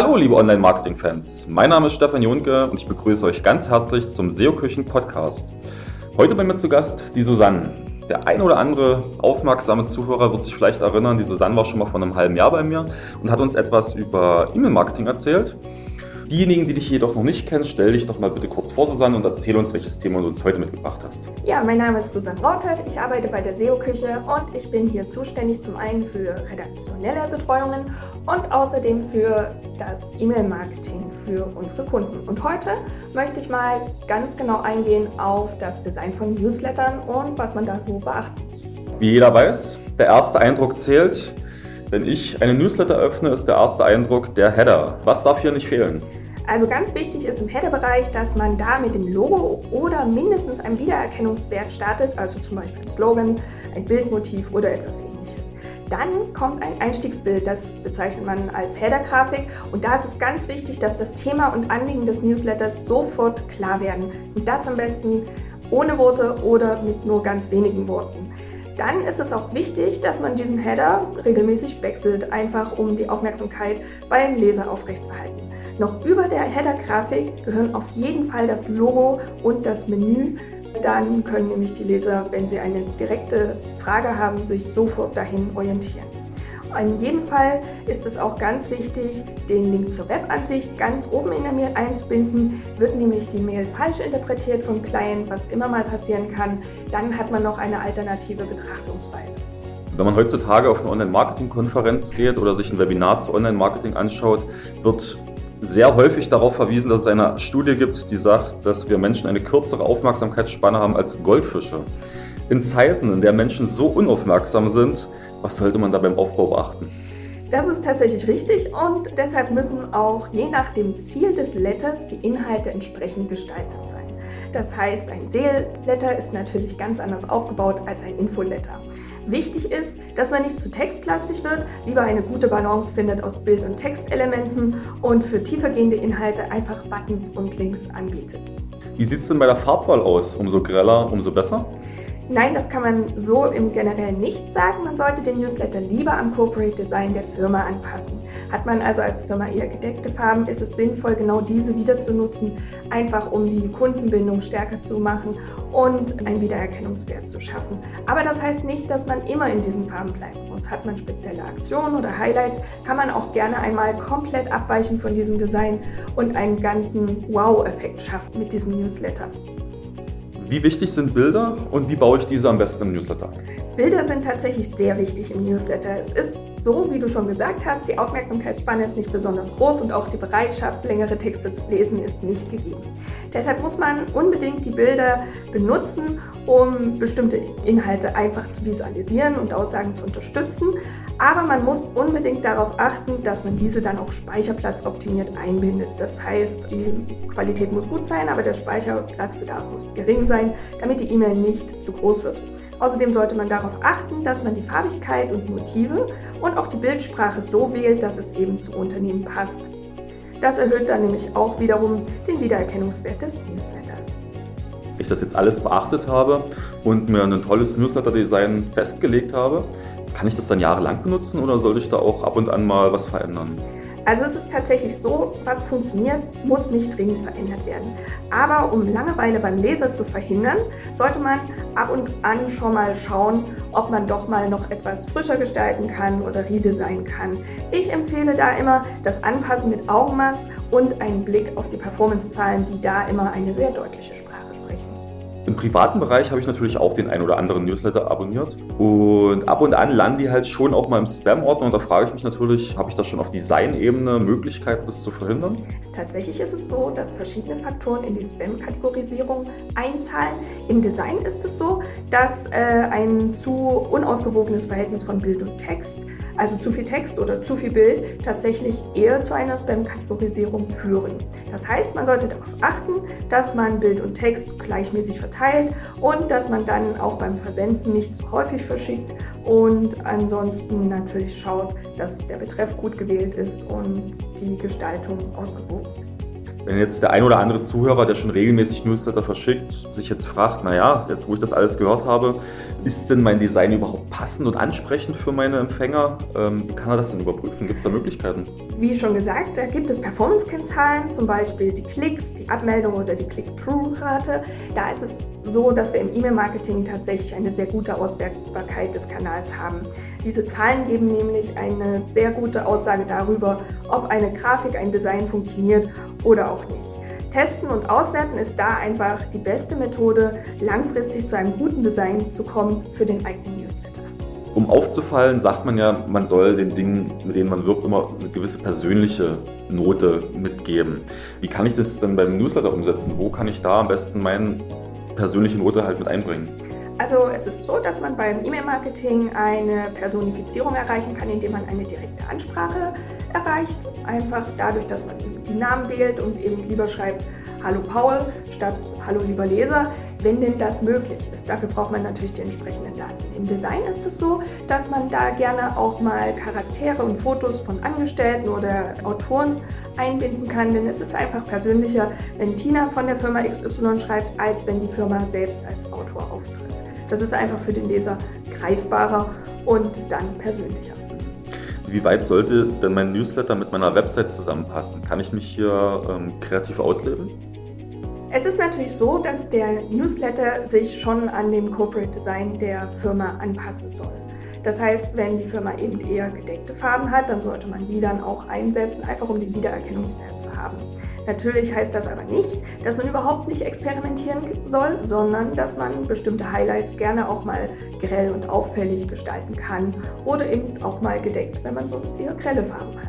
Hallo, liebe Online-Marketing-Fans. Mein Name ist Stefan Jonke und ich begrüße euch ganz herzlich zum SEO-Küchen-Podcast. Heute bei mir zu Gast die Susanne. Der ein oder andere aufmerksame Zuhörer wird sich vielleicht erinnern, die Susanne war schon mal vor einem halben Jahr bei mir und hat uns etwas über E-Mail-Marketing erzählt. Diejenigen, die dich jedoch noch nicht kennen, stell dich doch mal bitte kurz vor, Susanne, und erzähl uns, welches Thema du uns heute mitgebracht hast. Ja, mein Name ist Susanne Wortert, ich arbeite bei der SEO-Küche und ich bin hier zuständig zum einen für redaktionelle Betreuungen und außerdem für das E-Mail-Marketing für unsere Kunden. Und heute möchte ich mal ganz genau eingehen auf das Design von Newslettern und was man da so beachten muss. Wie jeder weiß, der erste Eindruck zählt. Wenn ich einen Newsletter öffne, ist der erste Eindruck der Header. Was darf hier nicht fehlen? Also ganz wichtig ist im Header-Bereich, dass man da mit dem Logo oder mindestens einem Wiedererkennungswert startet, also zum Beispiel ein Slogan, ein Bildmotiv oder etwas ähnliches. Dann kommt ein Einstiegsbild, das bezeichnet man als Header-Grafik und da ist es ganz wichtig, dass das Thema und Anliegen des Newsletters sofort klar werden und das am besten ohne Worte oder mit nur ganz wenigen Worten. Dann ist es auch wichtig, dass man diesen Header regelmäßig wechselt, einfach um die Aufmerksamkeit beim Leser aufrechtzuerhalten. Noch über der Header-Grafik gehören auf jeden Fall das Logo und das Menü. Dann können nämlich die Leser, wenn sie eine direkte Frage haben, sich sofort dahin orientieren. In jedem Fall ist es auch ganz wichtig, den Link zur Webansicht ganz oben in der Mail einzubinden. Wird nämlich die Mail falsch interpretiert vom Client, was immer mal passieren kann, dann hat man noch eine alternative Betrachtungsweise. Wenn man heutzutage auf eine Online-Marketing-Konferenz geht oder sich ein Webinar zu Online-Marketing anschaut, wird sehr häufig darauf verwiesen, dass es eine Studie gibt, die sagt, dass wir Menschen eine kürzere Aufmerksamkeitsspanne haben als Goldfische. In Zeiten, in der Menschen so unaufmerksam sind, was sollte man da beim Aufbau beachten? Das ist tatsächlich richtig und deshalb müssen auch je nach dem Ziel des Letters die Inhalte entsprechend gestaltet sein. Das heißt, ein Seelletter ist natürlich ganz anders aufgebaut als ein Infoletter. Wichtig ist, dass man nicht zu textlastig wird, lieber eine gute Balance findet aus Bild- und Textelementen und für tiefergehende Inhalte einfach Buttons und Links anbietet. Wie sieht es denn bei der Farbwahl aus? Umso greller, umso besser? Nein, das kann man so im Generellen nicht sagen. Man sollte den Newsletter lieber am Corporate Design der Firma anpassen. Hat man also als Firma eher gedeckte Farben, ist es sinnvoll, genau diese wieder zu nutzen, einfach um die Kundenbindung stärker zu machen und einen Wiedererkennungswert zu schaffen. Aber das heißt nicht, dass man immer in diesen Farben bleiben muss. Hat man spezielle Aktionen oder Highlights, kann man auch gerne einmal komplett abweichen von diesem Design und einen ganzen Wow-Effekt schaffen mit diesem Newsletter. Wie wichtig sind Bilder und wie baue ich diese am besten im Newsletter? Bilder sind tatsächlich sehr wichtig im Newsletter. Es ist so, wie du schon gesagt hast, die Aufmerksamkeitsspanne ist nicht besonders groß und auch die Bereitschaft, längere Texte zu lesen, ist nicht gegeben. Deshalb muss man unbedingt die Bilder benutzen, um bestimmte Inhalte einfach zu visualisieren und Aussagen zu unterstützen. Aber man muss unbedingt darauf achten, dass man diese dann auch speicherplatzoptimiert einbindet. Das heißt, die Qualität muss gut sein, aber der Speicherplatzbedarf muss gering sein, damit die E-Mail nicht zu groß wird. Außerdem sollte man darauf achten, dass man die Farbigkeit und Motive und auch die Bildsprache so wählt, dass es eben zum Unternehmen passt. Das erhöht dann nämlich auch wiederum den Wiedererkennungswert des Newsletters. Wenn ich das jetzt alles beachtet habe und mir ein tolles Newsletter-Design festgelegt habe, kann ich das dann jahrelang benutzen oder sollte ich da auch ab und an mal was verändern? Also es ist tatsächlich so, was funktioniert, muss nicht dringend verändert werden. Aber um Langeweile beim Leser zu verhindern, sollte man ab und an schon mal schauen, ob man doch mal noch etwas frischer gestalten kann oder redesignen kann. Ich empfehle da immer das Anpassen mit Augenmaß und einen Blick auf die Performance-Zahlen, die da immer eine sehr deutliche Sprache im privaten Bereich habe ich natürlich auch den ein oder anderen Newsletter abonniert. Und ab und an landen die halt schon auch mal im Spam-Ordner. Und da frage ich mich natürlich, habe ich da schon auf Design-Ebene Möglichkeiten, das zu verhindern? Tatsächlich ist es so, dass verschiedene Faktoren in die Spam-Kategorisierung einzahlen. Im Design ist es so, dass äh, ein zu unausgewogenes Verhältnis von Bild und Text, also zu viel Text oder zu viel Bild, tatsächlich eher zu einer Spam-Kategorisierung führen. Das heißt, man sollte darauf achten, dass man Bild und Text gleichmäßig verteilt und dass man dann auch beim Versenden nicht zu häufig verschickt und ansonsten natürlich schaut, dass der Betreff gut gewählt ist und die Gestaltung ausgewogen. Wenn jetzt der ein oder andere Zuhörer, der schon regelmäßig Newsletter verschickt, sich jetzt fragt, naja, jetzt wo ich das alles gehört habe, ist denn mein Design überhaupt passend und ansprechend für meine Empfänger? Ähm, wie kann er das denn überprüfen? Gibt es da Möglichkeiten? Wie schon gesagt, da gibt es Performance-Kennzahlen, zum Beispiel die Klicks, die Abmeldung oder die Click-Through-Rate. Da ist es so, dass wir im E-Mail-Marketing tatsächlich eine sehr gute Auswertbarkeit des Kanals haben. Diese Zahlen geben nämlich eine sehr gute Aussage darüber, ob eine Grafik, ein Design funktioniert oder auch nicht. Testen und Auswerten ist da einfach die beste Methode, langfristig zu einem guten Design zu kommen für den eigenen Newsletter. Um aufzufallen, sagt man ja, man soll den Dingen, mit denen man wirbt, immer eine gewisse persönliche Note mitgeben. Wie kann ich das dann beim Newsletter umsetzen? Wo kann ich da am besten meine persönliche Note halt mit einbringen? Also es ist so, dass man beim E-Mail-Marketing eine Personifizierung erreichen kann, indem man eine direkte Ansprache erreicht. Einfach dadurch, dass man die Namen wählt und eben lieber schreibt Hallo Paul statt Hallo lieber Leser, wenn denn das möglich ist. Dafür braucht man natürlich die entsprechenden Daten. Im Design ist es so, dass man da gerne auch mal Charaktere und Fotos von Angestellten oder Autoren einbinden kann, denn es ist einfach persönlicher, wenn Tina von der Firma XY schreibt, als wenn die Firma selbst als Autor auftritt. Das ist einfach für den Leser greifbarer und dann persönlicher. Wie weit sollte denn mein Newsletter mit meiner Website zusammenpassen? Kann ich mich hier ähm, kreativ ausleben? Es ist natürlich so, dass der Newsletter sich schon an dem Corporate Design der Firma anpassen soll. Das heißt, wenn die Firma eben eher gedeckte Farben hat, dann sollte man die dann auch einsetzen, einfach um den Wiedererkennungswert zu haben. Natürlich heißt das aber nicht, dass man überhaupt nicht experimentieren soll, sondern dass man bestimmte Highlights gerne auch mal grell und auffällig gestalten kann oder eben auch mal gedeckt, wenn man sonst eher grelle Farben hat.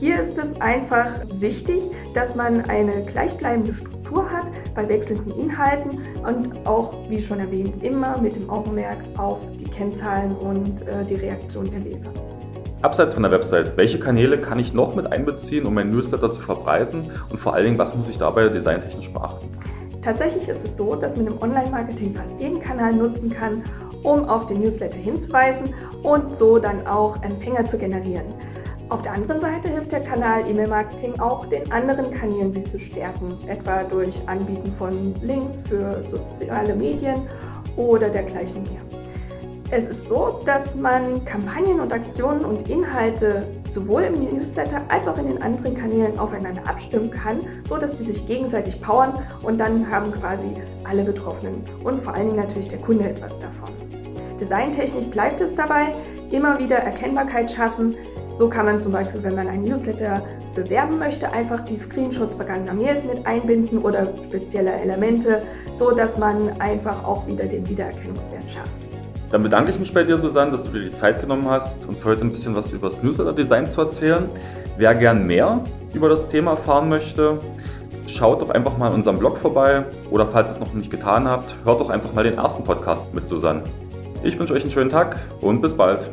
Hier ist es einfach wichtig, dass man eine gleichbleibende Struktur hat bei wechselnden Inhalten und auch, wie schon erwähnt, immer mit dem Augenmerk auf die Kennzahlen und äh, die Reaktion der Leser. Abseits von der Website, welche Kanäle kann ich noch mit einbeziehen, um mein Newsletter zu verbreiten? Und vor allen Dingen, was muss ich dabei designtechnisch beachten? Tatsächlich ist es so, dass man im Online-Marketing fast jeden Kanal nutzen kann, um auf den Newsletter hinzuweisen und so dann auch Empfänger zu generieren. Auf der anderen Seite hilft der Kanal E-Mail-Marketing auch den anderen Kanälen, sie zu stärken, etwa durch Anbieten von Links für soziale Medien oder dergleichen mehr. Es ist so, dass man Kampagnen und Aktionen und Inhalte sowohl im Newsletter als auch in den anderen Kanälen aufeinander abstimmen kann, so dass die sich gegenseitig powern und dann haben quasi alle Betroffenen und vor allen Dingen natürlich der Kunde etwas davon. Designtechnisch bleibt es dabei, immer wieder Erkennbarkeit schaffen. So kann man zum Beispiel, wenn man einen Newsletter bewerben möchte, einfach die Screenshots vergangener Mails mit einbinden oder spezielle Elemente, so dass man einfach auch wieder den Wiedererkennungswert schafft. Dann bedanke ich mich bei dir, Susanne, dass du dir die Zeit genommen hast, uns heute ein bisschen was über das Newsletter-Design zu erzählen. Wer gern mehr über das Thema erfahren möchte, schaut doch einfach mal in unserem Blog vorbei oder falls ihr es noch nicht getan habt, hört doch einfach mal den ersten Podcast mit Susanne. Ich wünsche euch einen schönen Tag und bis bald.